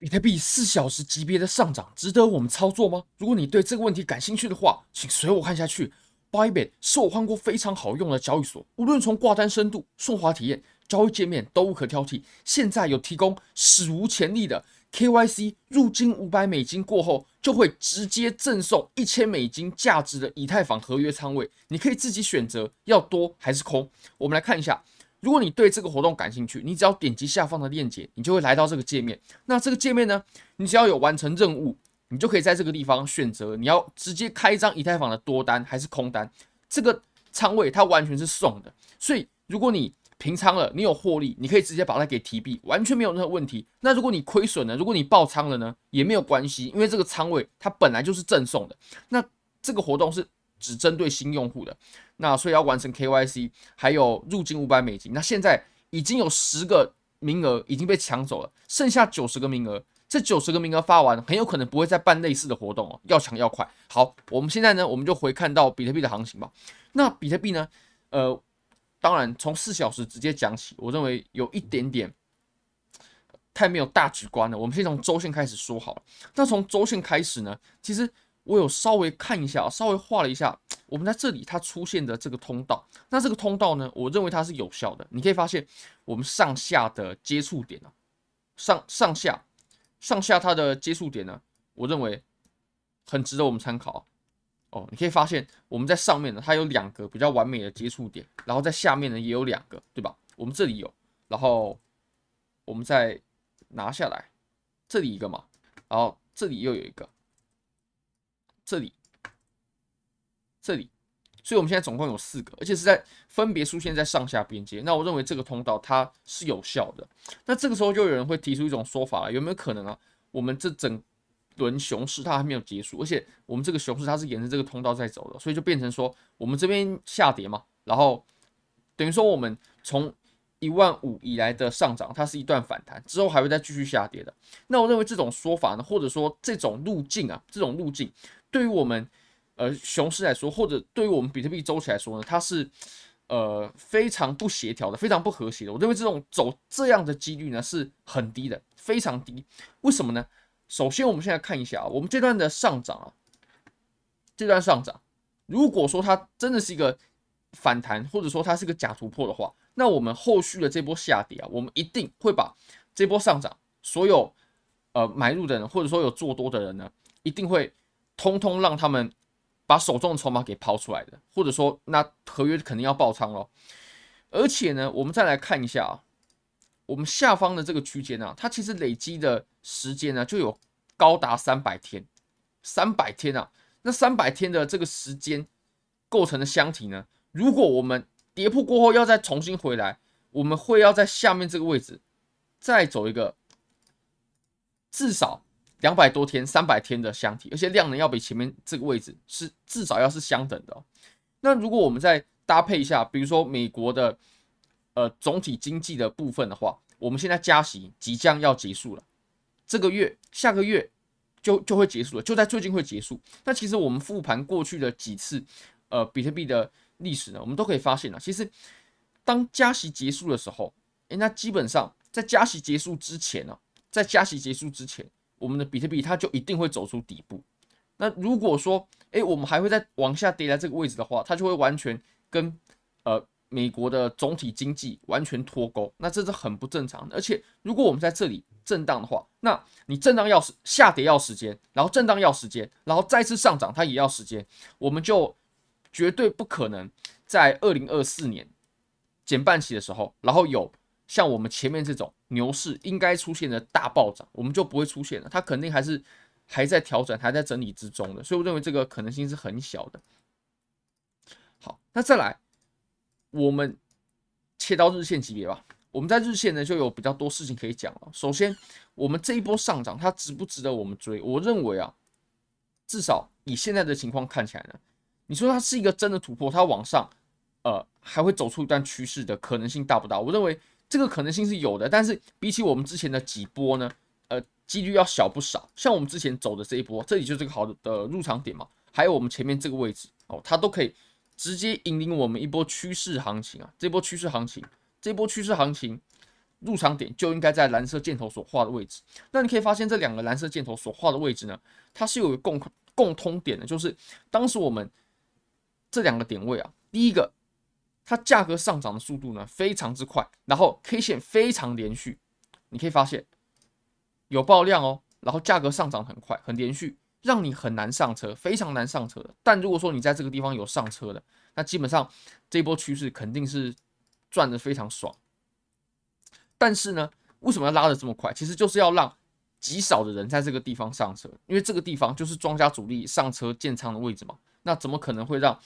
比特币四小时级别的上涨值得我们操作吗？如果你对这个问题感兴趣的话，请随我看下去。Bybit 是我换过非常好用的交易所，无论从挂单深度、顺滑体验、交易界面都无可挑剔。现在有提供史无前例的 KYC 入金五百美金过后，就会直接赠送一千美金价值的以太坊合约仓位，你可以自己选择要多还是空。我们来看一下。如果你对这个活动感兴趣，你只要点击下方的链接，你就会来到这个界面。那这个界面呢，你只要有完成任务，你就可以在这个地方选择你要直接开一张以太坊的多单还是空单。这个仓位它完全是送的，所以如果你平仓了，你有获利，你可以直接把它给提币，完全没有任何问题。那如果你亏损了，如果你爆仓了呢，也没有关系，因为这个仓位它本来就是赠送的。那这个活动是只针对新用户的。那所以要完成 KYC，还有入金五百美金。那现在已经有十个名额已经被抢走了，剩下九十个名额。这九十个名额发完，很有可能不会再办类似的活动哦，要抢要快。好，我们现在呢，我们就回看到比特币的行情吧。那比特币呢，呃，当然从四小时直接讲起，我认为有一点点太没有大局观了。我们先从周线开始说好了。那从周线开始呢，其实我有稍微看一下，稍微画了一下。我们在这里它出现的这个通道，那这个通道呢，我认为它是有效的。你可以发现，我们上下的接触点啊，上上下上下它的接触点呢，我认为很值得我们参考哦。你可以发现，我们在上面呢，它有两个比较完美的接触点，然后在下面呢也有两个，对吧？我们这里有，然后我们再拿下来，这里一个嘛，然后这里又有一个，这里。这里，所以我们现在总共有四个，而且是在分别出现在上下边界。那我认为这个通道它是有效的。那这个时候就有人会提出一种说法了，有没有可能啊？我们这整轮熊市它还没有结束，而且我们这个熊市它是沿着这个通道在走的，所以就变成说我们这边下跌嘛，然后等于说我们从一万五以来的上涨，它是一段反弹，之后还会再继续下跌的。那我认为这种说法呢，或者说这种路径啊，这种路径对于我们。呃，熊市来说，或者对于我们比特币周期来说呢，它是呃非常不协调的，非常不和谐的。我认为这种走这样的几率呢是很低的，非常低。为什么呢？首先，我们现在看一下啊，我们这段的上涨啊，这段上涨，如果说它真的是一个反弹，或者说它是个假突破的话，那我们后续的这波下跌啊，我们一定会把这波上涨所有呃买入的人，或者说有做多的人呢，一定会通通让他们。把手中的筹码给抛出来的，或者说那合约肯定要爆仓了。而且呢，我们再来看一下啊，我们下方的这个区间啊，它其实累积的时间呢就有高达三百天，三百天啊，那三百天的这个时间构成的箱体呢，如果我们跌破过后要再重新回来，我们会要在下面这个位置再走一个至少。两百多天、三百天的箱体，而且量能要比前面这个位置是至少要是相等的。那如果我们再搭配一下，比如说美国的呃总体经济的部分的话，我们现在加息即将要结束了，这个月、下个月就就会结束了，就在最近会结束。那其实我们复盘过去的几次呃比特币的历史呢，我们都可以发现啊，其实当加息结束的时候，诶，那基本上在加息结束之前呢，在加息结束之前。我们的比特币它就一定会走出底部。那如果说，诶，我们还会再往下跌在这个位置的话，它就会完全跟呃美国的总体经济完全脱钩。那这是很不正常的。而且，如果我们在这里震荡的话，那你震荡要时下跌要时间，然后震荡要时间，然后再次上涨它也要时间，我们就绝对不可能在二零二四年减半期的时候，然后有。像我们前面这种牛市应该出现的大暴涨，我们就不会出现了。它肯定还是还在调整、还在整理之中的，所以我认为这个可能性是很小的。好，那再来，我们切到日线级别吧。我们在日线呢就有比较多事情可以讲了。首先，我们这一波上涨，它值不值得我们追？我认为啊，至少以现在的情况看起来呢，你说它是一个真的突破，它往上，呃，还会走出一段趋势的可能性大不大？我认为。这个可能性是有的，但是比起我们之前的几波呢，呃，几率要小不少。像我们之前走的这一波，这里就是个好的入场点嘛，还有我们前面这个位置哦，它都可以直接引领我们一波趋势行情啊。这波趋势行情，这波趋势行情，入场点就应该在蓝色箭头所画的位置。那你可以发现这两个蓝色箭头所画的位置呢，它是有个共共通点的，就是当时我们这两个点位啊，第一个它价格上涨的速度呢非常之快，然后 K 线非常连续，你可以发现有爆量哦，然后价格上涨很快，很连续，让你很难上车，非常难上车的。但如果说你在这个地方有上车的，那基本上这波趋势肯定是赚得非常爽。但是呢，为什么要拉得这么快？其实就是要让极少的人在这个地方上车，因为这个地方就是庄家主力上车建仓的位置嘛。那怎么可能会让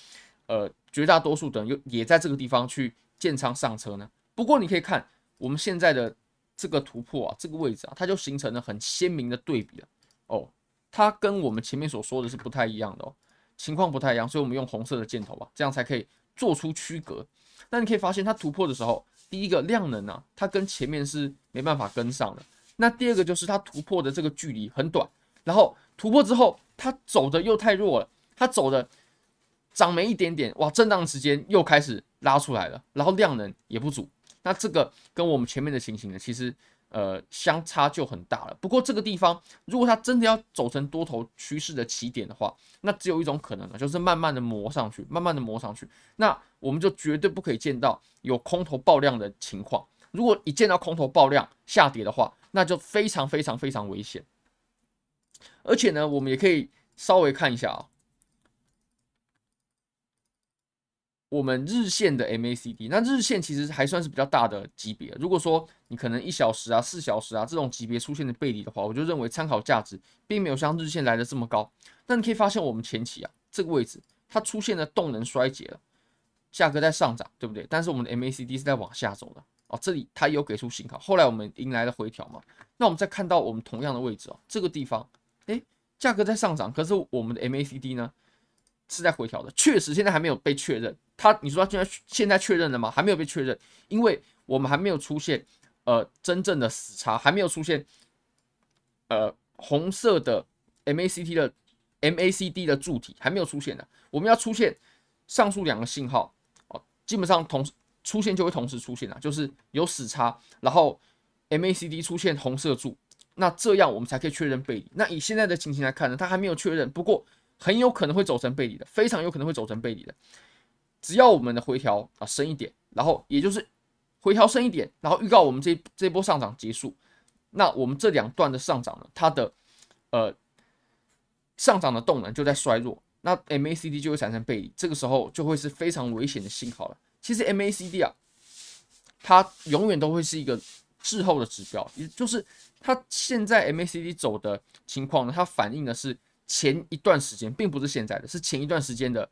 呃绝大多数的人又也在这个地方去建仓上车呢？不过你可以看我们现在的这个突破啊，这个位置啊，它就形成了很鲜明的对比了哦。它跟我们前面所说的是不太一样的哦，情况不太一样，所以我们用红色的箭头吧，这样才可以做出区隔。那你可以发现它突破的时候。第一个量能啊，它跟前面是没办法跟上的。那第二个就是它突破的这个距离很短，然后突破之后它走的又太弱了，它走的涨没一点点，哇，震荡时间又开始拉出来了，然后量能也不足。那这个跟我们前面的情形呢，其实呃相差就很大了。不过这个地方如果它真的要走成多头趋势的起点的话，那只有一种可能了，就是慢慢的磨上去，慢慢的磨上去。那我们就绝对不可以见到有空头爆量的情况。如果一见到空头爆量下跌的话，那就非常非常非常危险。而且呢，我们也可以稍微看一下啊，我们日线的 MACD，那日线其实还算是比较大的级别。如果说你可能一小时啊、四小时啊这种级别出现的背离的话，我就认为参考价值并没有像日线来的这么高。但你可以发现我们前期啊这个位置它出现了动能衰竭了。价格在上涨，对不对？但是我们的 MACD 是在往下走的哦。这里它有给出信号，后来我们迎来了回调嘛。那我们再看到我们同样的位置哦，这个地方，诶，价格在上涨，可是我们的 MACD 呢是在回调的。确实，现在还没有被确认。它，你说它现在现在确认了吗？还没有被确认，因为我们还没有出现呃真正的死叉，还没有出现呃红色的 MACD 的 MACD 的柱体还没有出现的。我们要出现上述两个信号哦。基本上同时出现就会同时出现啊，就是有死叉，然后 MACD 出现红色柱，那这样我们才可以确认背离。那以现在的情形来看呢，它还没有确认，不过很有可能会走成背离的，非常有可能会走成背离的。只要我们的回调啊深一点，然后也就是回调深一点，然后预告我们这这波上涨结束，那我们这两段的上涨呢，它的呃上涨的动能就在衰弱。那 MACD 就会产生背离，这个时候就会是非常危险的信号了。其实 MACD 啊，它永远都会是一个滞后的指标，也就是它现在 MACD 走的情况呢，它反映的是前一段时间，并不是现在的，是前一段时间的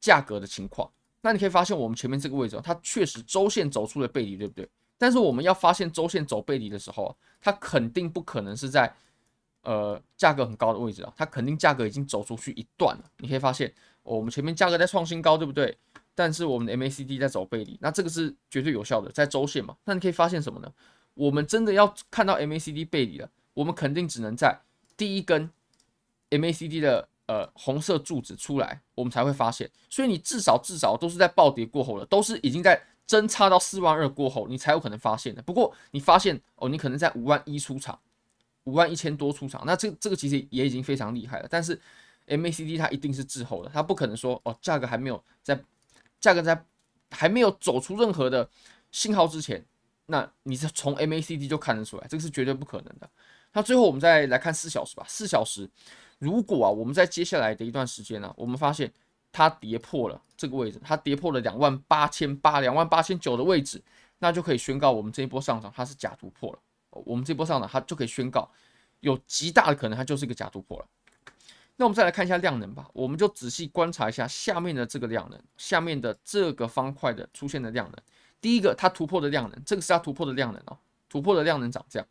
价格的情况。那你可以发现，我们前面这个位置，它确实周线走出了背离，对不对？但是我们要发现周线走背离的时候，它肯定不可能是在。呃，价格很高的位置啊，它肯定价格已经走出去一段了。你可以发现，我们前面价格在创新高，对不对？但是我们的 MACD 在走背离，那这个是绝对有效的，在周线嘛。那你可以发现什么呢？我们真的要看到 MACD 背离了，我们肯定只能在第一根 MACD 的呃红色柱子出来，我们才会发现。所以你至少至少都是在暴跌过后了，都是已经在针插到四万二过后，你才有可能发现的。不过你发现哦，你可能在五万一出场。五万一千多出场，那这这个其实也已经非常厉害了。但是 MACD 它一定是滞后的，它不可能说哦，价格还没有在价格在还没有走出任何的信号之前，那你是从 MACD 就看得出来，这个是绝对不可能的。那最后我们再来看四小时吧。四小时，如果啊我们在接下来的一段时间呢、我们发现它跌破了这个位置，它跌破了两万八千八、两万八千九的位置，那就可以宣告我们这一波上涨它是假突破了。我们这波上涨，它就可以宣告有极大的可能，它就是一个假突破了。那我们再来看一下量能吧，我们就仔细观察一下下面的这个量能，下面的这个方块的出现的量能。第一个，它突破的量能，这个是它突破的量能哦，突破的量能长这样。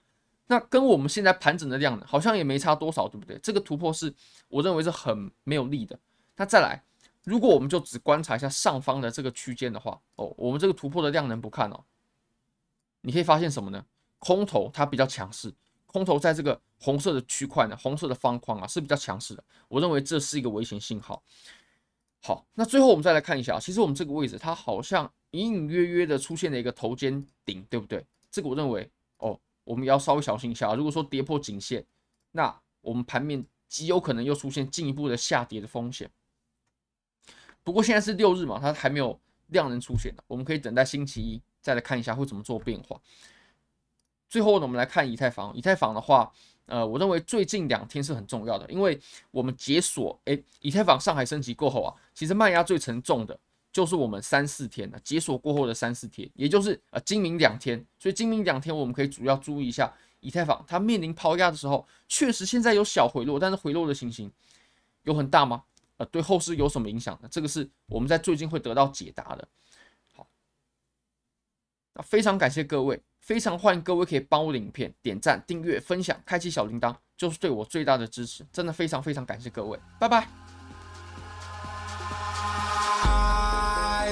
那跟我们现在盘整的量能好像也没差多少，对不对？这个突破是我认为是很没有力的。那再来，如果我们就只观察一下上方的这个区间的话，哦，我们这个突破的量能不看哦，你可以发现什么呢？空头它比较强势，空头在这个红色的区块呢，红色的方框啊是比较强势的。我认为这是一个危险信号。好，那最后我们再来看一下，其实我们这个位置它好像隐隐约约的出现了一个头肩顶，对不对？这个我认为，我们要稍微小心一下。如果说跌破颈线，那我们盘面极有可能又出现进一步的下跌的风险。不过现在是六日嘛，它还没有量能出现的，我们可以等待星期一再来看一下会怎么做变化。最后呢，我们来看以太坊。以太坊的话，呃，我认为最近两天是很重要的，因为我们解锁，诶，以太坊上海升级过后啊，其实卖压最沉重的就是我们三四天的解锁过后的三四天，也就是呃今明两天。所以今明两天我们可以主要注意一下以太坊，它面临抛压的时候，确实现在有小回落，但是回落的情形有很大吗？呃，对后市有什么影响呢？这个是我们在最近会得到解答的。好，那非常感谢各位。非常欢迎各位可以帮我的影片点赞、订阅、分享、开启小铃铛，就是对我最大的支持。真的非常非常感谢各位，拜拜。